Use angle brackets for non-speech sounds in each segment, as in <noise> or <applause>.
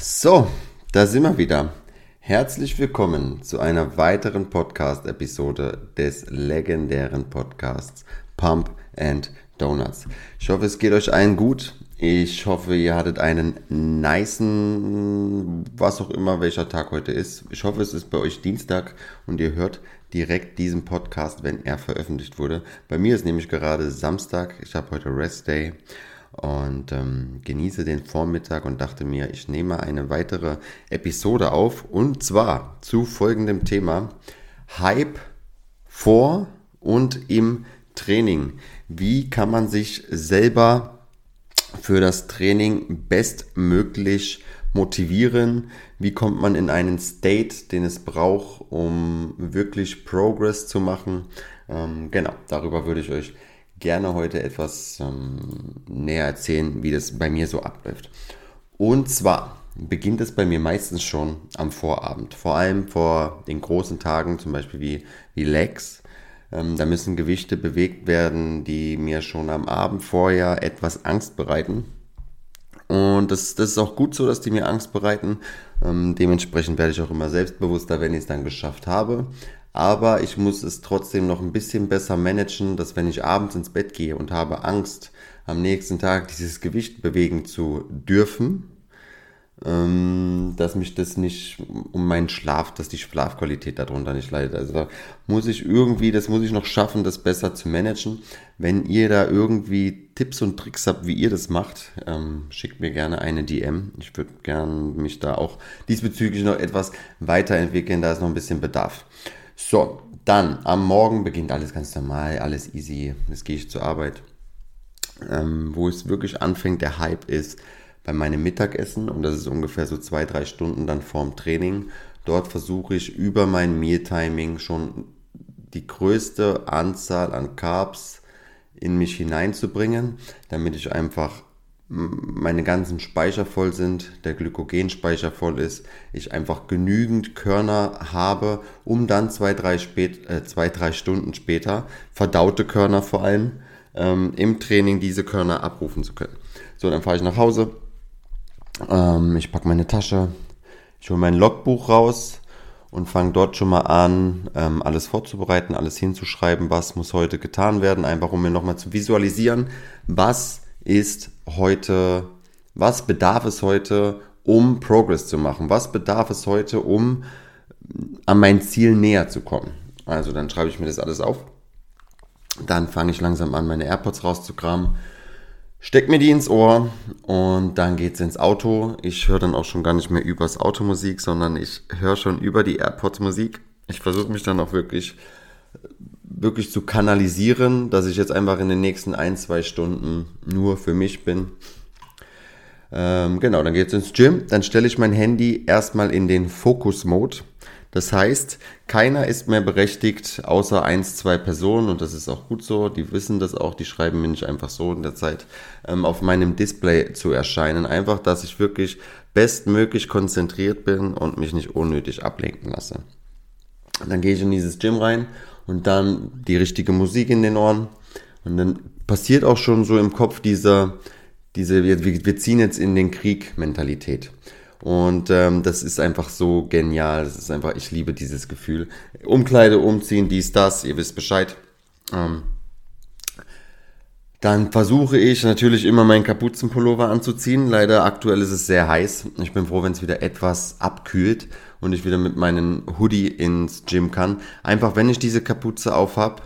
So, da sind wir wieder. Herzlich willkommen zu einer weiteren Podcast-Episode des legendären Podcasts Pump and Donuts. Ich hoffe, es geht euch allen gut. Ich hoffe, ihr hattet einen niceen, was auch immer, welcher Tag heute ist. Ich hoffe, es ist bei euch Dienstag und ihr hört direkt diesen Podcast, wenn er veröffentlicht wurde. Bei mir ist nämlich gerade Samstag. Ich habe heute Rest Day und ähm, genieße den Vormittag und dachte mir, ich nehme eine weitere Episode auf und zwar zu folgendem Thema Hype vor und im Training. Wie kann man sich selber für das Training bestmöglich motivieren? Wie kommt man in einen State, den es braucht, um wirklich Progress zu machen? Ähm, genau, darüber würde ich euch gerne heute etwas ähm, näher erzählen, wie das bei mir so abläuft. Und zwar beginnt es bei mir meistens schon am Vorabend, vor allem vor den großen Tagen, zum Beispiel wie, wie Legs. Ähm, da müssen Gewichte bewegt werden, die mir schon am Abend vorher etwas Angst bereiten. Und das, das ist auch gut so, dass die mir Angst bereiten. Ähm, dementsprechend werde ich auch immer selbstbewusster, wenn ich es dann geschafft habe aber ich muss es trotzdem noch ein bisschen besser managen, dass wenn ich abends ins Bett gehe und habe Angst, am nächsten Tag dieses Gewicht bewegen zu dürfen, ähm, dass mich das nicht um meinen Schlaf, dass die Schlafqualität darunter nicht leidet. Also da muss ich irgendwie, das muss ich noch schaffen, das besser zu managen. Wenn ihr da irgendwie Tipps und Tricks habt, wie ihr das macht, ähm, schickt mir gerne eine DM. Ich würde gerne mich da auch diesbezüglich noch etwas weiterentwickeln, da ist noch ein bisschen Bedarf. So, dann am Morgen beginnt alles ganz normal, alles easy. Jetzt gehe ich zur Arbeit. Ähm, wo es wirklich anfängt, der Hype ist bei meinem Mittagessen und das ist ungefähr so zwei, drei Stunden dann vorm Training. Dort versuche ich über mein Meal-Timing schon die größte Anzahl an Carbs in mich hineinzubringen, damit ich einfach meine ganzen Speicher voll sind, der Glykogenspeicher voll ist, ich einfach genügend Körner habe, um dann zwei, drei, spät, äh, zwei, drei Stunden später, verdaute Körner vor allem, ähm, im Training diese Körner abrufen zu können. So, dann fahre ich nach Hause, ähm, ich packe meine Tasche, ich hole mein Logbuch raus und fange dort schon mal an, ähm, alles vorzubereiten, alles hinzuschreiben, was muss heute getan werden, einfach um mir nochmal zu visualisieren, was ist heute, was bedarf es heute, um Progress zu machen? Was bedarf es heute, um an mein Ziel näher zu kommen? Also dann schreibe ich mir das alles auf. Dann fange ich langsam an, meine AirPods rauszukramen. Steck mir die ins Ohr und dann geht's ins Auto. Ich höre dann auch schon gar nicht mehr übers Automusik, sondern ich höre schon über die AirPods Musik. Ich versuche mich dann auch wirklich wirklich zu kanalisieren, dass ich jetzt einfach in den nächsten ein, zwei Stunden nur für mich bin. Ähm, genau, dann geht es ins Gym. Dann stelle ich mein Handy erstmal in den Fokus-Mode. Das heißt, keiner ist mehr berechtigt, außer eins, zwei Personen, und das ist auch gut so, die wissen das auch, die schreiben mir nicht einfach so in der Zeit, ähm, auf meinem Display zu erscheinen. Einfach, dass ich wirklich bestmöglich konzentriert bin und mich nicht unnötig ablenken lasse. Dann gehe ich in dieses Gym rein und dann die richtige Musik in den Ohren. Und dann passiert auch schon so im Kopf dieser, diese, wir, wir ziehen jetzt in den Krieg Mentalität. Und ähm, das ist einfach so genial. Das ist einfach, ich liebe dieses Gefühl. Umkleide, umziehen, dies, das, ihr wisst Bescheid. Ähm, dann versuche ich natürlich immer meinen Kapuzenpullover anzuziehen. Leider aktuell ist es sehr heiß. Ich bin froh, wenn es wieder etwas abkühlt und ich wieder mit meinem Hoodie ins Gym kann. Einfach, wenn ich diese Kapuze auf habe,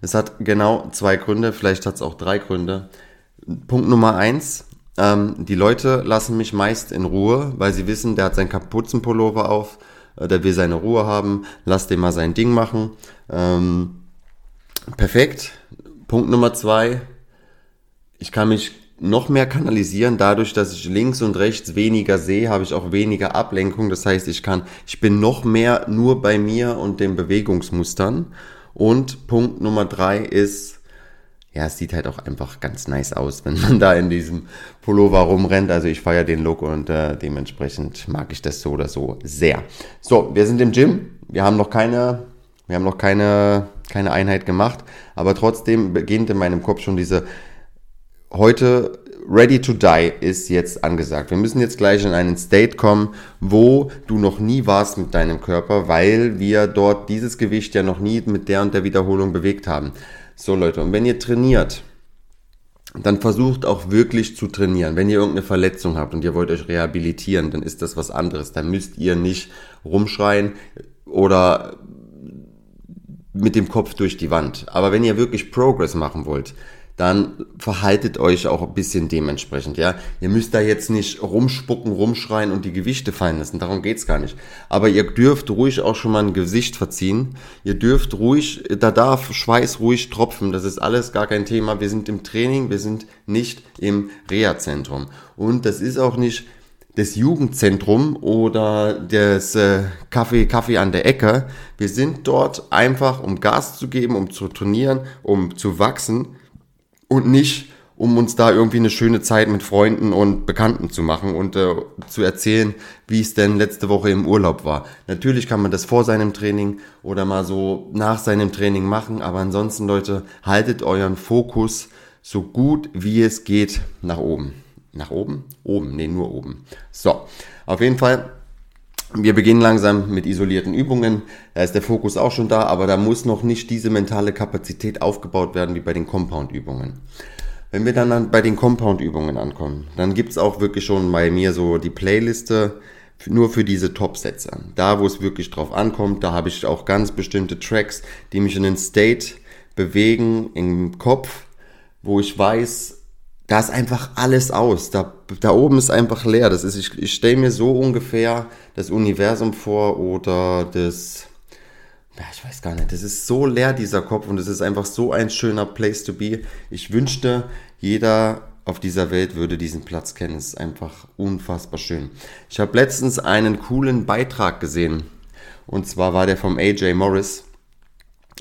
das hat genau zwei Gründe, vielleicht hat es auch drei Gründe. Punkt Nummer eins, ähm, die Leute lassen mich meist in Ruhe, weil sie wissen, der hat seinen Kapuzenpullover auf, äh, der will seine Ruhe haben, lass den mal sein Ding machen. Ähm, perfekt. Punkt Nummer zwei, ich kann mich noch mehr kanalisieren. Dadurch, dass ich links und rechts weniger sehe, habe ich auch weniger Ablenkung. Das heißt, ich kann, ich bin noch mehr nur bei mir und den Bewegungsmustern. Und Punkt Nummer drei ist, ja, es sieht halt auch einfach ganz nice aus, wenn man da in diesem Pullover rumrennt. Also ich feiere den Look und äh, dementsprechend mag ich das so oder so sehr. So, wir sind im Gym. Wir haben noch keine, wir haben noch keine, keine Einheit gemacht, aber trotzdem beginnt in meinem Kopf schon diese heute Ready to Die ist jetzt angesagt. Wir müssen jetzt gleich in einen State kommen, wo du noch nie warst mit deinem Körper, weil wir dort dieses Gewicht ja noch nie mit der und der Wiederholung bewegt haben. So Leute, und wenn ihr trainiert, dann versucht auch wirklich zu trainieren. Wenn ihr irgendeine Verletzung habt und ihr wollt euch rehabilitieren, dann ist das was anderes. Dann müsst ihr nicht rumschreien oder mit dem Kopf durch die Wand. Aber wenn ihr wirklich Progress machen wollt, dann verhaltet euch auch ein bisschen dementsprechend, ja. Ihr müsst da jetzt nicht rumspucken, rumschreien und die Gewichte fallen lassen, darum geht's gar nicht. Aber ihr dürft ruhig auch schon mal ein Gesicht verziehen. Ihr dürft ruhig, da darf Schweiß ruhig tropfen, das ist alles gar kein Thema. Wir sind im Training, wir sind nicht im Reha-Zentrum. Und das ist auch nicht das Jugendzentrum oder das äh, Kaffee, Kaffee an der Ecke. Wir sind dort einfach, um Gas zu geben, um zu trainieren, um zu wachsen und nicht, um uns da irgendwie eine schöne Zeit mit Freunden und Bekannten zu machen und äh, zu erzählen, wie es denn letzte Woche im Urlaub war. Natürlich kann man das vor seinem Training oder mal so nach seinem Training machen, aber ansonsten, Leute, haltet euren Fokus so gut wie es geht nach oben. Nach oben? Oben, nee, nur oben. So, auf jeden Fall wir beginnen langsam mit isolierten Übungen. Da ist der Fokus auch schon da, aber da muss noch nicht diese mentale Kapazität aufgebaut werden wie bei den Compound-Übungen. Wenn wir dann bei den Compound-Übungen ankommen, dann gibt's auch wirklich schon bei mir so die Playliste nur für diese Top-Sätze. Da, wo es wirklich drauf ankommt, da habe ich auch ganz bestimmte Tracks, die mich in den State bewegen im Kopf, wo ich weiß, da ist einfach alles aus. Da, da oben ist einfach leer. Das ist, ich, ich stelle mir so ungefähr das Universum vor oder das, ja, ich weiß gar nicht, das ist so leer, dieser Kopf, und es ist einfach so ein schöner Place to be. Ich wünschte, jeder auf dieser Welt würde diesen Platz kennen. Es ist einfach unfassbar schön. Ich habe letztens einen coolen Beitrag gesehen. Und zwar war der vom AJ Morris.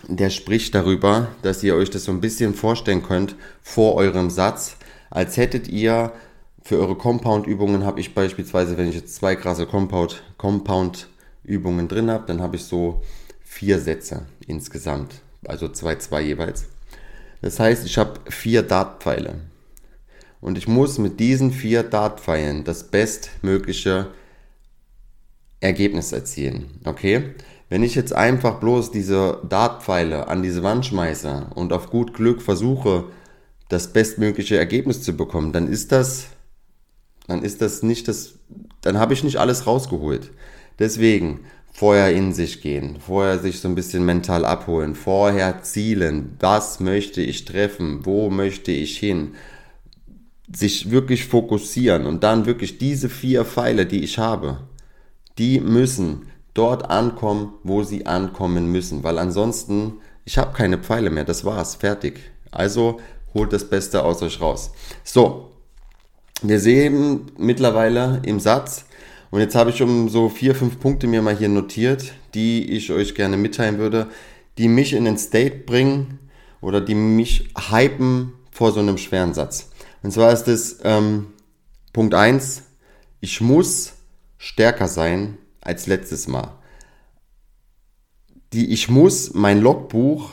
Der spricht darüber, dass ihr euch das so ein bisschen vorstellen könnt vor eurem Satz als hättet ihr für eure Compound-Übungen habe ich beispielsweise, wenn ich jetzt zwei krasse Compound-Übungen drin habe, dann habe ich so vier Sätze insgesamt, also zwei, zwei jeweils. Das heißt, ich habe vier Dartpfeile und ich muss mit diesen vier Dartpfeilen das bestmögliche Ergebnis erzielen. Okay? Wenn ich jetzt einfach bloß diese Dartpfeile an diese Wand schmeiße und auf gut Glück versuche, das bestmögliche Ergebnis zu bekommen, dann ist das, dann ist das nicht das, dann habe ich nicht alles rausgeholt. Deswegen vorher in sich gehen, vorher sich so ein bisschen mental abholen, vorher zielen, was möchte ich treffen, wo möchte ich hin, sich wirklich fokussieren und dann wirklich diese vier Pfeile, die ich habe, die müssen dort ankommen, wo sie ankommen müssen, weil ansonsten, ich habe keine Pfeile mehr, das war's, fertig. Also holt das Beste aus euch raus. So, wir sehen mittlerweile im Satz, und jetzt habe ich um so vier, fünf Punkte mir mal hier notiert, die ich euch gerne mitteilen würde, die mich in den State bringen oder die mich hypen vor so einem schweren Satz. Und zwar ist es ähm, Punkt eins: ich muss stärker sein als letztes Mal. Die ich muss mein Logbuch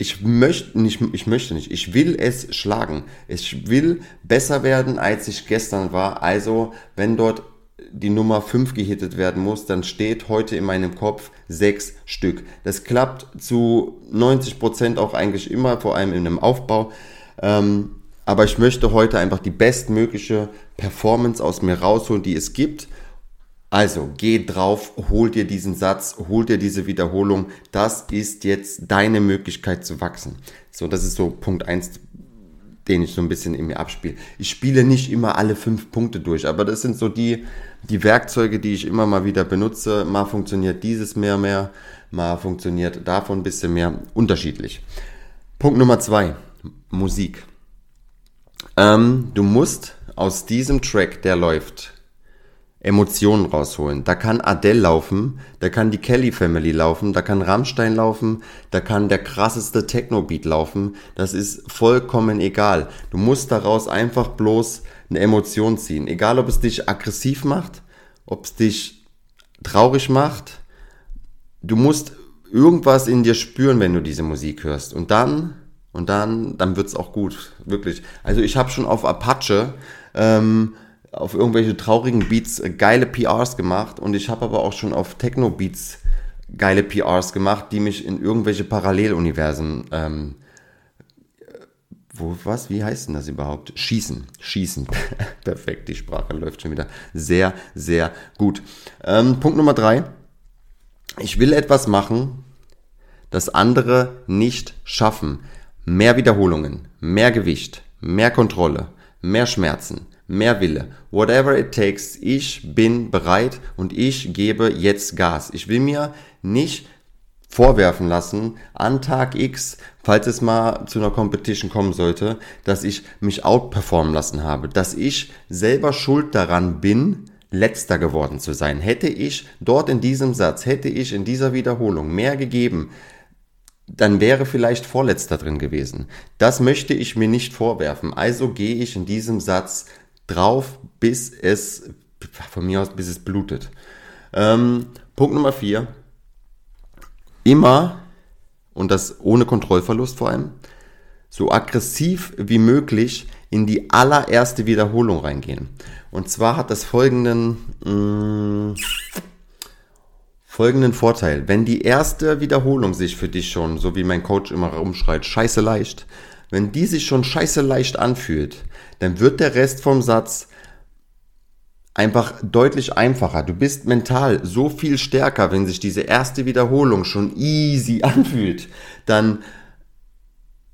ich möchte nicht, ich möchte nicht, ich will es schlagen. Ich will besser werden, als ich gestern war. Also, wenn dort die Nummer 5 gehittet werden muss, dann steht heute in meinem Kopf 6 Stück. Das klappt zu 90 Prozent auch eigentlich immer, vor allem in einem Aufbau. Ähm, aber ich möchte heute einfach die bestmögliche Performance aus mir rausholen, die es gibt. Also geh drauf, hol dir diesen Satz, hol dir diese Wiederholung. Das ist jetzt deine Möglichkeit zu wachsen. So, das ist so Punkt eins, den ich so ein bisschen in mir abspiele. Ich spiele nicht immer alle fünf Punkte durch, aber das sind so die, die Werkzeuge, die ich immer mal wieder benutze. Mal funktioniert dieses mehr, mehr, mal funktioniert davon ein bisschen mehr, unterschiedlich. Punkt Nummer zwei, Musik. Ähm, du musst aus diesem Track, der läuft, Emotionen rausholen. Da kann Adele laufen, da kann die Kelly Family laufen, da kann Rammstein laufen, da kann der krasseste Techno-Beat laufen. Das ist vollkommen egal. Du musst daraus einfach bloß eine Emotion ziehen. Egal, ob es dich aggressiv macht, ob es dich traurig macht. Du musst irgendwas in dir spüren, wenn du diese Musik hörst. Und dann Und dann, dann wird es auch gut, wirklich. Also ich habe schon auf Apache ähm, auf irgendwelche traurigen Beats äh, geile PRs gemacht und ich habe aber auch schon auf Techno-Beats geile PRs gemacht, die mich in irgendwelche Paralleluniversen ähm, wo, was, wie heißt denn das überhaupt? Schießen, schießen. <laughs> Perfekt, die Sprache läuft schon wieder sehr, sehr gut. Ähm, Punkt Nummer drei. Ich will etwas machen, das andere nicht schaffen. Mehr Wiederholungen, mehr Gewicht, mehr Kontrolle, mehr Schmerzen, mehr Wille. Whatever it takes, ich bin bereit und ich gebe jetzt Gas. Ich will mir nicht vorwerfen lassen an Tag X, falls es mal zu einer Competition kommen sollte, dass ich mich outperformen lassen habe, dass ich selber schuld daran bin, letzter geworden zu sein. Hätte ich dort in diesem Satz, hätte ich in dieser Wiederholung mehr gegeben, dann wäre vielleicht vorletzter drin gewesen. Das möchte ich mir nicht vorwerfen. Also gehe ich in diesem Satz drauf, bis es, von mir aus, bis es blutet. Ähm, Punkt Nummer vier immer, und das ohne Kontrollverlust vor allem, so aggressiv wie möglich in die allererste Wiederholung reingehen. Und zwar hat das folgenden, mh, mm, folgenden Vorteil. Wenn die erste Wiederholung sich für dich schon, so wie mein Coach immer rumschreit, scheiße leicht, wenn die sich schon scheiße leicht anfühlt, dann wird der Rest vom Satz einfach deutlich einfacher. Du bist mental so viel stärker, wenn sich diese erste Wiederholung schon easy anfühlt. Dann,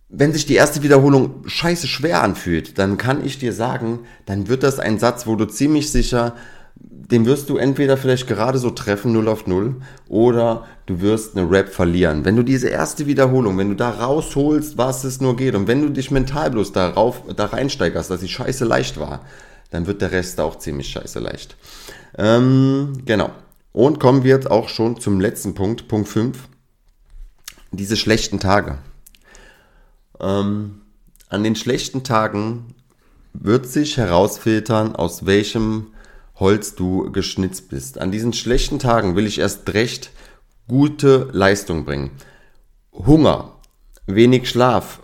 wenn sich die erste Wiederholung scheiße schwer anfühlt, dann kann ich dir sagen, dann wird das ein Satz, wo du ziemlich sicher, den wirst du entweder vielleicht gerade so treffen, 0 auf 0, oder du wirst eine Rap verlieren. Wenn du diese erste Wiederholung, wenn du da rausholst, was es nur geht, und wenn du dich mental bloß darauf, da reinsteigerst, dass sie scheiße leicht war, dann wird der Rest auch ziemlich scheiße leicht. Ähm, genau. Und kommen wir jetzt auch schon zum letzten Punkt, Punkt 5. Diese schlechten Tage. Ähm, an den schlechten Tagen wird sich herausfiltern, aus welchem Holz du geschnitzt bist. An diesen schlechten Tagen will ich erst recht gute Leistung bringen. Hunger, wenig Schlaf,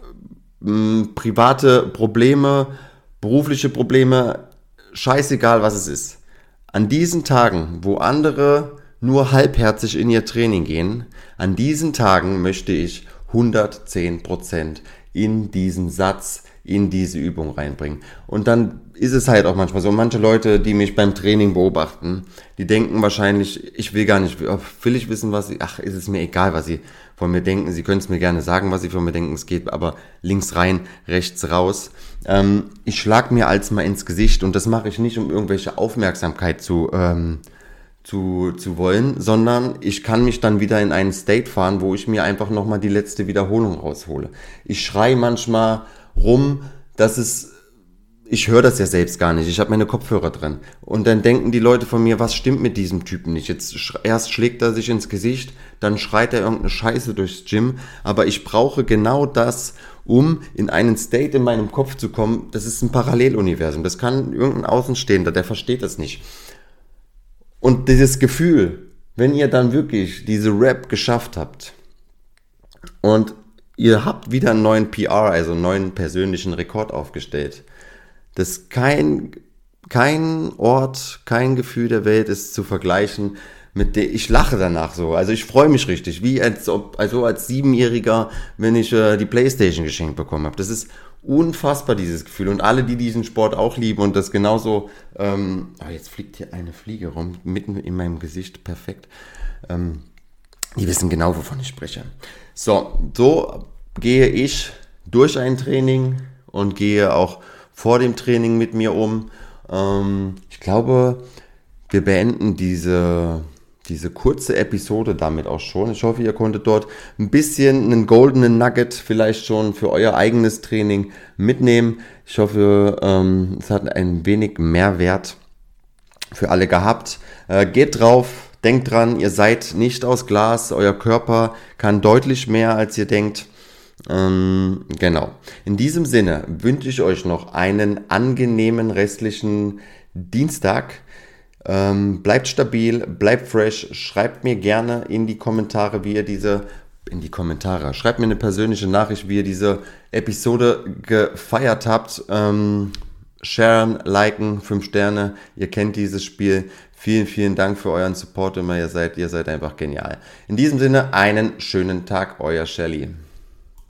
private Probleme, berufliche Probleme, scheißegal, was es ist. An diesen Tagen, wo andere nur halbherzig in ihr Training gehen, an diesen Tagen möchte ich 110% in diesen Satz, in diese Übung reinbringen. Und dann ist es halt auch manchmal so. Manche Leute, die mich beim Training beobachten, die denken wahrscheinlich, ich will gar nicht, will ich wissen, was sie, ach, ist es mir egal, was sie von mir denken. Sie können es mir gerne sagen, was sie von mir denken. Es geht aber links rein, rechts raus. Ähm, ich schlag mir als mal ins Gesicht und das mache ich nicht, um irgendwelche Aufmerksamkeit zu, ähm, zu, zu wollen, sondern ich kann mich dann wieder in einen State fahren, wo ich mir einfach nochmal die letzte Wiederholung raushole. Ich schrei manchmal rum, dass es ich höre das ja selbst gar nicht. Ich habe meine Kopfhörer drin. Und dann denken die Leute von mir, was stimmt mit diesem Typen nicht? Jetzt erst schlägt er sich ins Gesicht, dann schreit er irgendeine Scheiße durchs Gym. Aber ich brauche genau das, um in einen State in meinem Kopf zu kommen. Das ist ein Paralleluniversum. Das kann irgendein Außenstehender, der versteht das nicht. Und dieses Gefühl, wenn ihr dann wirklich diese Rap geschafft habt und ihr habt wieder einen neuen PR, also einen neuen persönlichen Rekord aufgestellt, dass kein, kein Ort, kein Gefühl der Welt ist zu vergleichen mit der, ich lache danach so. Also ich freue mich richtig, wie als ob, also als Siebenjähriger, wenn ich äh, die Playstation geschenkt bekommen habe. Das ist unfassbar, dieses Gefühl. Und alle, die diesen Sport auch lieben und das genauso, ähm, oh, jetzt fliegt hier eine Fliege rum, mitten in meinem Gesicht, perfekt. Ähm, die wissen genau, wovon ich spreche. So, so gehe ich durch ein Training und gehe auch vor dem Training mit mir um. Ähm, ich glaube, wir beenden diese, diese kurze Episode damit auch schon. Ich hoffe, ihr konntet dort ein bisschen einen goldenen Nugget vielleicht schon für euer eigenes Training mitnehmen. Ich hoffe, ähm, es hat ein wenig Mehrwert für alle gehabt. Äh, geht drauf, denkt dran, ihr seid nicht aus Glas, euer Körper kann deutlich mehr, als ihr denkt. Ähm, genau. In diesem Sinne wünsche ich euch noch einen angenehmen restlichen Dienstag. Ähm, bleibt stabil, bleibt fresh. Schreibt mir gerne in die Kommentare, wie ihr diese in die Kommentare. Schreibt mir eine persönliche Nachricht, wie ihr diese Episode gefeiert habt. Ähm, sharen, liken, 5 Sterne. Ihr kennt dieses Spiel. Vielen, vielen Dank für euren Support immer. Ihr seid, ihr seid einfach genial. In diesem Sinne, einen schönen Tag, euer Shelly.